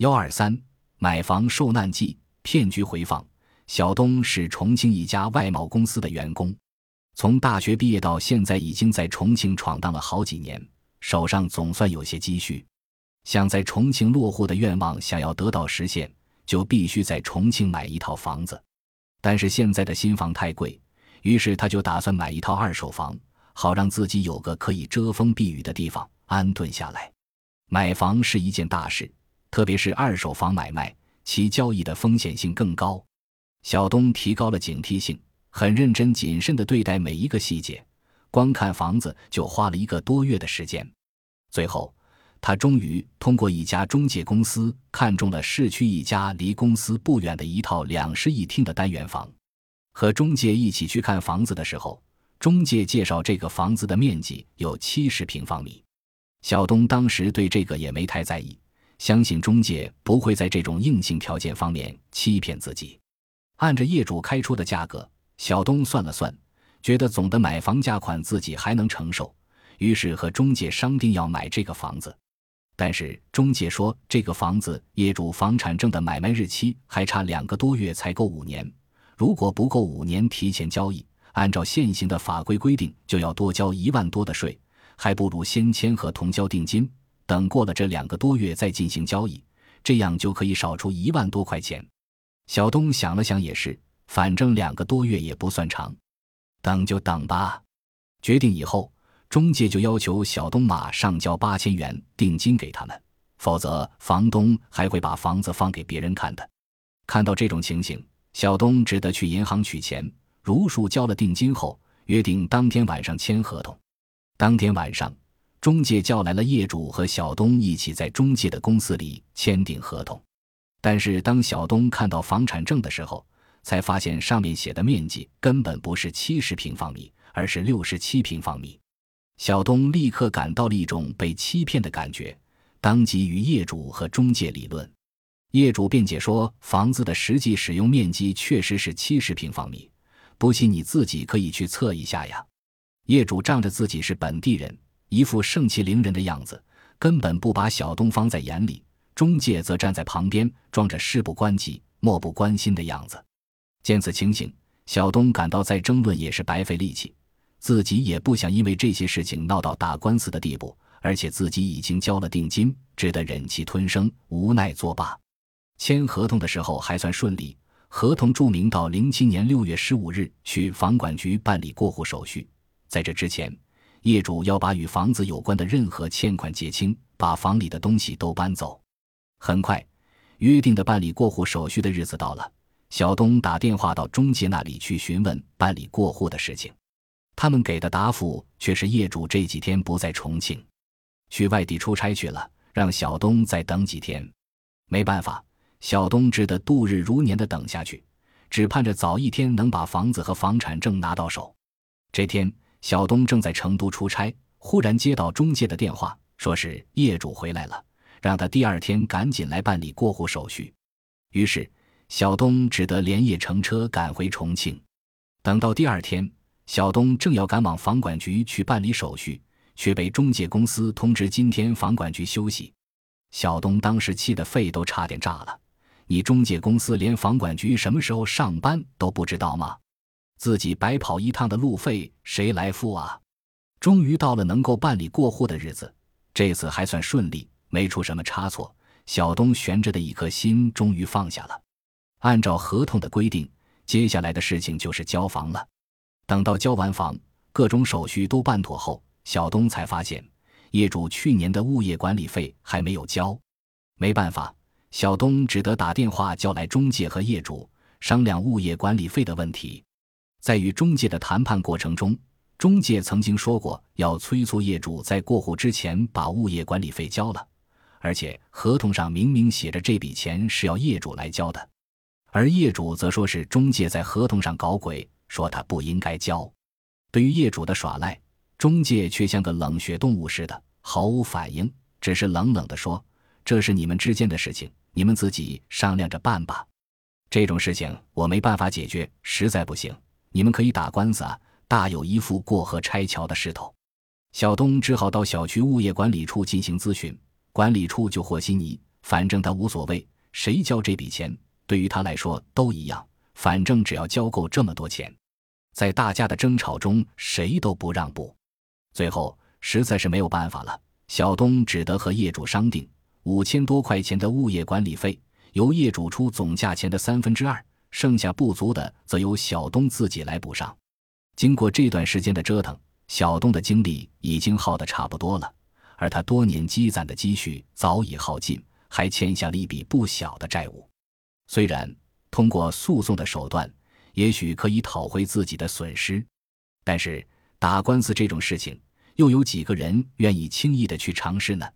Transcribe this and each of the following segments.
幺二三买房受难记骗局回放。小东是重庆一家外贸公司的员工，从大学毕业到现在，已经在重庆闯荡了好几年，手上总算有些积蓄。想在重庆落户的愿望想要得到实现，就必须在重庆买一套房子。但是现在的新房太贵，于是他就打算买一套二手房，好让自己有个可以遮风避雨的地方安顿下来。买房是一件大事，特别是二手房买卖，其交易的风险性更高。小东提高了警惕性，很认真谨慎地对待每一个细节。光看房子就花了一个多月的时间，最后他终于通过一家中介公司看中了市区一家离公司不远的一套两室一厅的单元房。和中介一起去看房子的时候，中介介绍这个房子的面积有七十平方米。小东当时对这个也没太在意，相信中介不会在这种硬性条件方面欺骗自己。按着业主开出的价格，小东算了算，觉得总的买房价款自己还能承受，于是和中介商定要买这个房子。但是中介说，这个房子业主房产证的买卖日期还差两个多月才够五年，如果不够五年提前交易，按照现行的法规规定，就要多交一万多的税，还不如先签合同交定金，等过了这两个多月再进行交易，这样就可以少出一万多块钱。小东想了想，也是，反正两个多月也不算长，等就等吧。决定以后，中介就要求小东马上交八千元定金给他们，否则房东还会把房子放给别人看的。看到这种情形，小东只得去银行取钱，如数交了定金后，约定当天晚上签合同。当天晚上，中介叫来了业主和小东一起在中介的公司里签订合同。但是当小东看到房产证的时候，才发现上面写的面积根本不是七十平方米，而是六十七平方米。小东立刻感到了一种被欺骗的感觉，当即与业主和中介理论。业主辩解说，房子的实际使用面积确实是七十平方米，不信你自己可以去测一下呀。业主仗着自己是本地人，一副盛气凌人的样子，根本不把小东放在眼里。中介则站在旁边，装着事不关己、漠不关心的样子。见此情形，小东感到再争论也是白费力气，自己也不想因为这些事情闹到打官司的地步，而且自己已经交了定金，只得忍气吞声，无奈作罢。签合同的时候还算顺利，合同注明到零七年六月十五日去房管局办理过户手续。在这之前，业主要把与房子有关的任何欠款结清，把房里的东西都搬走。很快，约定的办理过户手续的日子到了。小东打电话到中介那里去询问办理过户的事情，他们给的答复却是业主这几天不在重庆，去外地出差去了，让小东再等几天。没办法，小东只得度日如年的等下去，只盼着早一天能把房子和房产证拿到手。这天，小东正在成都出差，忽然接到中介的电话，说是业主回来了。让他第二天赶紧来办理过户手续，于是小东只得连夜乘车赶回重庆。等到第二天，小东正要赶往房管局去办理手续，却被中介公司通知今天房管局休息。小东当时气得肺都差点炸了：“你中介公司连房管局什么时候上班都不知道吗？自己白跑一趟的路费谁来付啊？”终于到了能够办理过户的日子，这次还算顺利。没出什么差错，小东悬着的一颗心终于放下了。按照合同的规定，接下来的事情就是交房了。等到交完房，各种手续都办妥后，小东才发现业主去年的物业管理费还没有交。没办法，小东只得打电话叫来中介和业主商量物业管理费的问题。在与中介的谈判过程中，中介曾经说过要催促业主在过户之前把物业管理费交了。而且合同上明明写着这笔钱是要业主来交的，而业主则说是中介在合同上搞鬼，说他不应该交。对于业主的耍赖，中介却像个冷血动物似的，毫无反应，只是冷冷地说：“这是你们之间的事情，你们自己商量着办吧。这种事情我没办法解决，实在不行，你们可以打官司啊，大有一副过河拆桥的势头。”小东只好到小区物业管理处进行咨询。管理处就和稀泥，反正他无所谓，谁交这笔钱，对于他来说都一样，反正只要交够这么多钱。在大家的争吵中，谁都不让步。最后实在是没有办法了，小东只得和业主商定五千多块钱的物业管理费，由业主出总价钱的三分之二，剩下不足的则由小东自己来补上。经过这段时间的折腾，小东的精力已经耗得差不多了，而他多年积攒的积蓄早已耗尽，还欠下了一笔不小的债务。虽然通过诉讼的手段，也许可以讨回自己的损失，但是打官司这种事情，又有几个人愿意轻易的去尝试呢？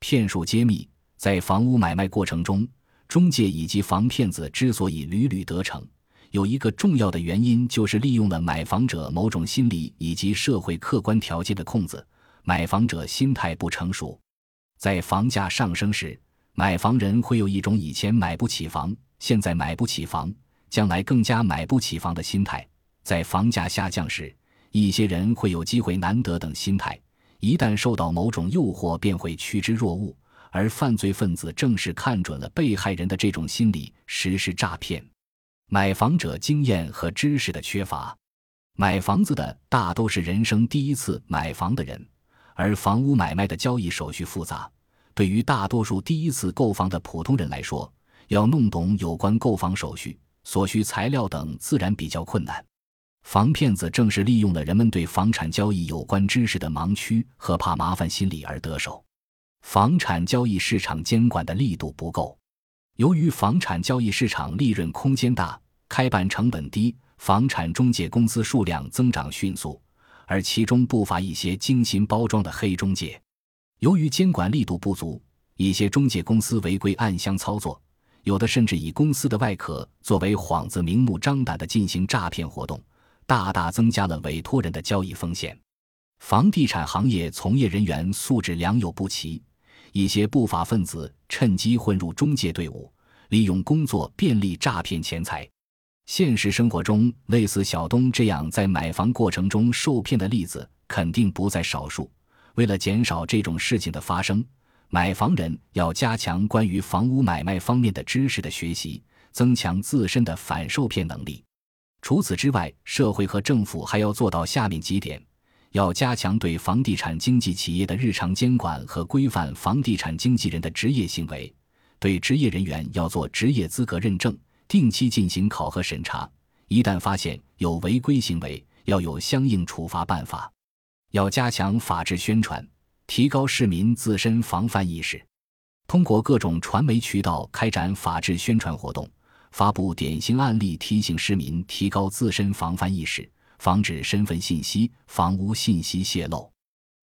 骗术揭秘，在房屋买卖过程中，中介以及房骗子之所以屡屡得逞。有一个重要的原因，就是利用了买房者某种心理以及社会客观条件的空子。买房者心态不成熟，在房价上升时，买房人会有一种以前买不起房，现在买不起房，将来更加买不起房的心态；在房价下降时，一些人会有机会难得等心态，一旦受到某种诱惑，便会趋之若鹜。而犯罪分子正是看准了被害人的这种心理，实施诈骗。买房者经验和知识的缺乏，买房子的大都是人生第一次买房的人，而房屋买卖的交易手续复杂，对于大多数第一次购房的普通人来说，要弄懂有关购房手续、所需材料等，自然比较困难。房骗子正是利用了人们对房产交易有关知识的盲区和怕麻烦心理而得手。房产交易市场监管的力度不够。由于房产交易市场利润空间大、开办成本低，房产中介公司数量增长迅速，而其中不乏一些精心包装的黑中介。由于监管力度不足，一些中介公司违规暗箱操作，有的甚至以公司的外壳作为幌子，明目张胆地进行诈骗活动，大大增加了委托人的交易风险。房地产行业从业人员素质良莠不齐。一些不法分子趁机混入中介队伍，利用工作便利诈骗钱财。现实生活中，类似小东这样在买房过程中受骗的例子肯定不在少数。为了减少这种事情的发生，买房人要加强关于房屋买卖方面的知识的学习，增强自身的反受骗能力。除此之外，社会和政府还要做到下面几点。要加强对房地产经纪企业的日常监管和规范房地产经纪人的职业行为，对职业人员要做职业资格认证，定期进行考核审查。一旦发现有违规行为，要有相应处罚办法。要加强法制宣传，提高市民自身防范意识，通过各种传媒渠道开展法制宣传活动，发布典型案例，提醒市民提高自身防范意识。防止身份信息、房屋信息泄露，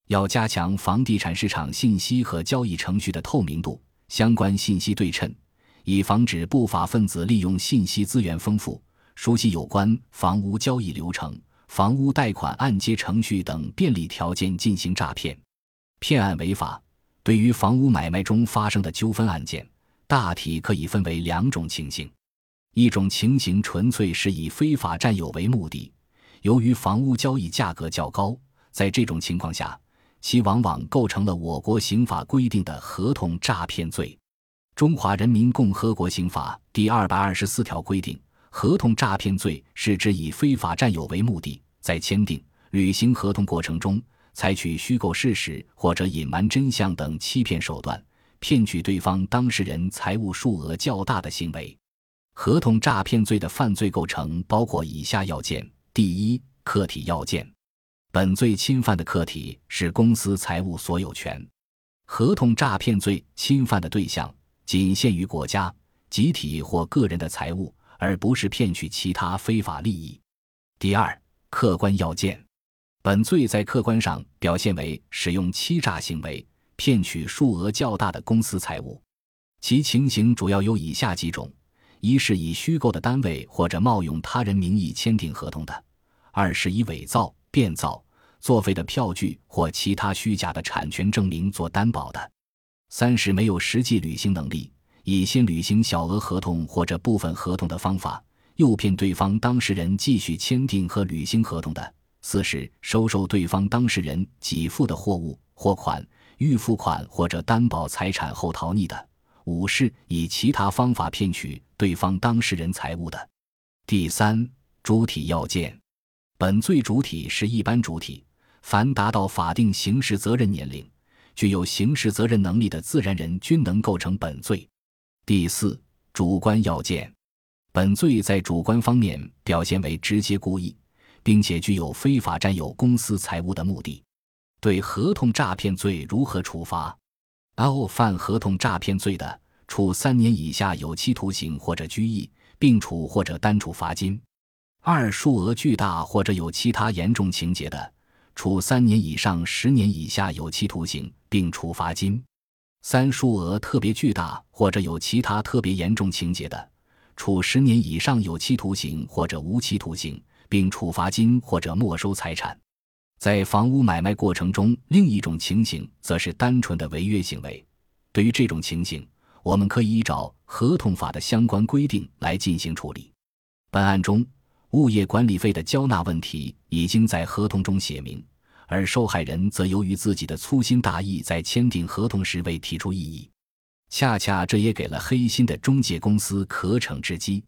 要加强房地产市场信息和交易程序的透明度、相关信息对称，以防止不法分子利用信息资源丰富、熟悉有关房屋交易流程、房屋贷款按揭程序等便利条件进行诈骗。骗案违法，对于房屋买卖中发生的纠纷案件，大体可以分为两种情形：一种情形纯粹是以非法占有为目的。由于房屋交易价格较高，在这种情况下，其往往构成了我国刑法规定的合同诈骗罪。中华人民共和国刑法第二百二十四条规定，合同诈骗罪是指以非法占有为目的，在签订、履行合同过程中，采取虚构事实或者隐瞒真相等欺骗手段，骗取对方当事人财物数额较大的行为。合同诈骗罪的犯罪构成包括以下要件。第一，客体要件，本罪侵犯的客体是公司财务所有权。合同诈骗罪侵犯的对象仅限于国家、集体或个人的财物，而不是骗取其他非法利益。第二，客观要件，本罪在客观上表现为使用欺诈行为骗取数额较大的公司财物，其情形主要有以下几种。一是以虚构的单位或者冒用他人名义签订合同的；二是以伪造、变造、作废的票据或其他虚假的产权证明做担保的；三是没有实际履行能力，以先履行小额合同或者部分合同的方法，诱骗对方当事人继续签订和履行合同的；四是收受对方当事人给付的货物、货款、预付款或者担保财产后逃匿的。五是以其他方法骗取对方当事人财物的。第三，主体要件，本罪主体是一般主体，凡达到法定刑事责任年龄、具有刑事责任能力的自然人均能构成本罪。第四，主观要件，本罪在主观方面表现为直接故意，并且具有非法占有公司财物的目的。对合同诈骗罪如何处罚？L 犯合同诈骗罪的，处三年以下有期徒刑或者拘役，并处或者单处罚金；二数额巨大或者有其他严重情节的，处三年以上十年以下有期徒刑，并处罚金；三数额特别巨大或者有其他特别严重情节的，处十年以上有期徒刑或者无期徒刑，并处罚金或者没收财产。在房屋买卖过程中，另一种情形则是单纯的违约行为。对于这种情形，我们可以依照合同法的相关规定来进行处理。本案中，物业管理费的交纳问题已经在合同中写明，而受害人则由于自己的粗心大意，在签订合同时未提出异议，恰恰这也给了黑心的中介公司可乘之机，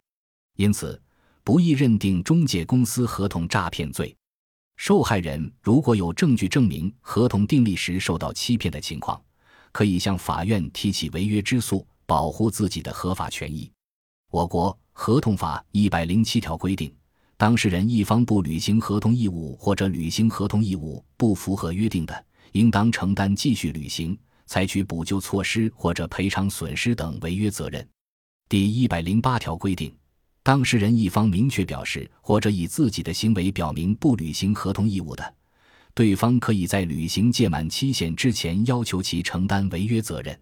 因此不宜认定中介公司合同诈骗罪。受害人如果有证据证明合同订立时受到欺骗的情况，可以向法院提起违约之诉，保护自己的合法权益。我国合同法一百零七条规定，当事人一方不履行合同义务或者履行合同义务不符合约定的，应当承担继续履行、采取补救措施或者赔偿损失等违约责任。第一百零八条规定。当事人一方明确表示，或者以自己的行为表明不履行合同义务的，对方可以在履行届满期限之前要求其承担违约责任。